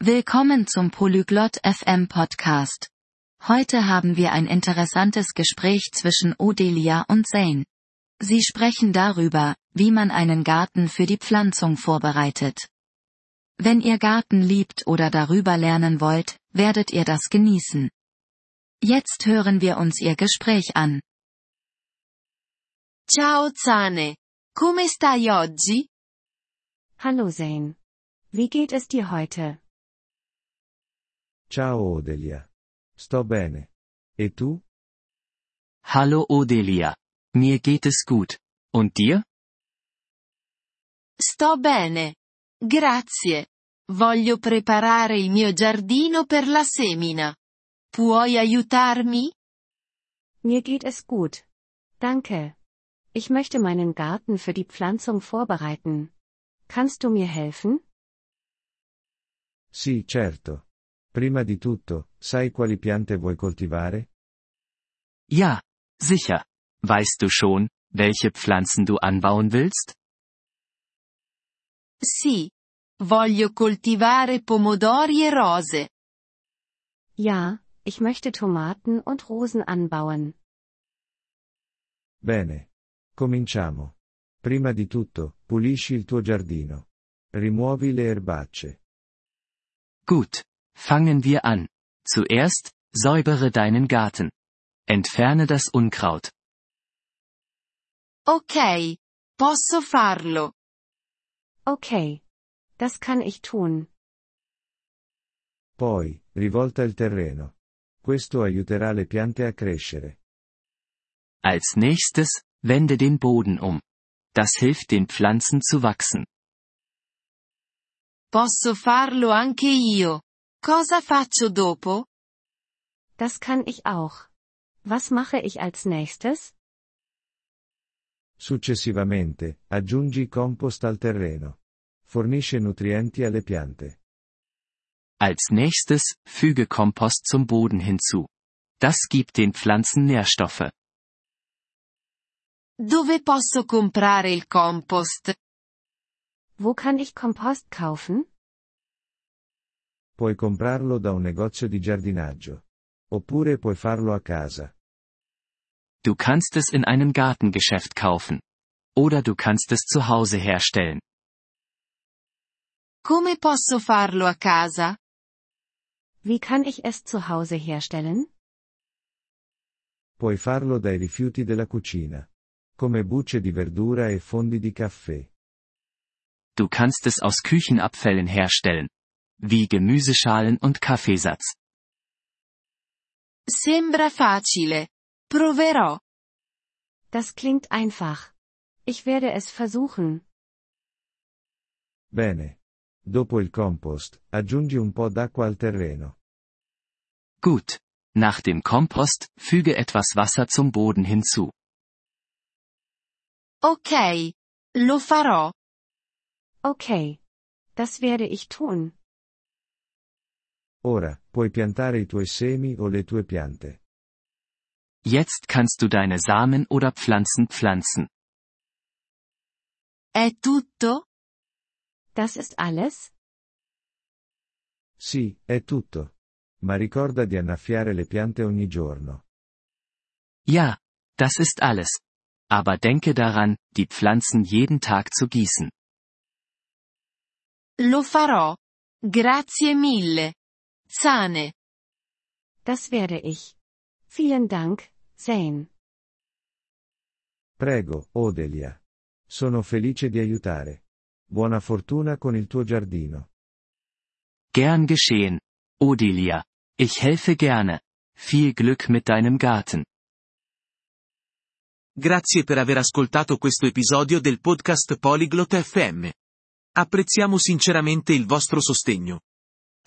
Willkommen zum Polyglot FM Podcast. Heute haben wir ein interessantes Gespräch zwischen Odelia und Zane. Sie sprechen darüber, wie man einen Garten für die Pflanzung vorbereitet. Wenn ihr Garten liebt oder darüber lernen wollt, werdet ihr das genießen. Jetzt hören wir uns ihr Gespräch an. Ciao Zane. Come stai oggi? Hallo Zane. Wie geht es dir heute? Ciao Odelia. Sto bene. E tu? Hallo Odelia. Mir geht es gut. Und dir? Sto bene. Grazie. Voglio preparare il mio giardino per la semina. Puoi aiutarmi? Mir geht es gut. Danke. Ich möchte meinen Garten für die Pflanzung vorbereiten. Kannst du mir helfen? Sì, certo. Prima di tutto, sai quali piante vuoi coltivare? Ja, sicher. Weißt du schon, welche Pflanzen du anbauen willst? Sì. Voglio coltivare pomodori e rose. Ja, ich möchte Tomaten und Rosen anbauen. Bene. Cominciamo. Prima di tutto, pulisci il tuo giardino. Rimuovi le erbacce. Gut. Fangen wir an. Zuerst, säubere deinen Garten. Entferne das Unkraut. Ok. Posso farlo. Okay. Das kann ich tun. Poi, rivolta il terreno. Questo aiuterà le piante a crescere. Als nächstes, wende den Boden um. Das hilft den Pflanzen zu wachsen. Posso farlo anche io. Cosa faccio dopo? Das kann ich auch. Was mache ich als nächstes? Successivamente, aggiungi compost al terreno. Fornisce nutrienti alle piante. Als nächstes, füge Kompost zum Boden hinzu. Das gibt den Pflanzen Nährstoffe. Dove posso comprare il compost? Wo kann ich Kompost kaufen? Puoi comprarlo da un negozio di giardinaggio. Oppure puoi farlo a casa. Du kannst es in einem Gartengeschäft kaufen. Oder du kannst es zu Hause herstellen. Come posso farlo a casa? Wie kann ich es zu Hause herstellen? Puoi farlo dai rifiuti della cucina. Come bucce di verdura e fondi di caffè. Du kannst es aus Küchenabfällen herstellen. Wie Gemüseschalen und Kaffeesatz. Sembra facile. Proverò. Das klingt einfach. Ich werde es versuchen. Bene. Dopo il compost, aggiungi un po' d'acqua al terreno. Gut. Nach dem Kompost, füge etwas Wasser zum Boden hinzu. Ok. Lo farò. Okay. Das werde ich tun. Ora, puoi piantare i tuoi semi o le tue piante. Jetzt kannst du deine Samen oder Pflanzen pflanzen. È tutto? Das ist alles? Sì, è tutto. Ma ricorda di annaffiare le piante ogni giorno. Ja, das ist alles. Aber denke daran, die Pflanzen jeden Tag zu gießen. Lo farò. Grazie mille. Zane. Das werde ich. Vielen Dank, Zane. Prego, Odelia. Sono felice di aiutare. Buona fortuna con il tuo giardino. Gern geschehen. Odelia. Ich helfe gerne. Viel Glück mit deinem Garten. Grazie per aver ascoltato questo episodio del podcast Polyglot FM. Apprezziamo sinceramente il vostro sostegno.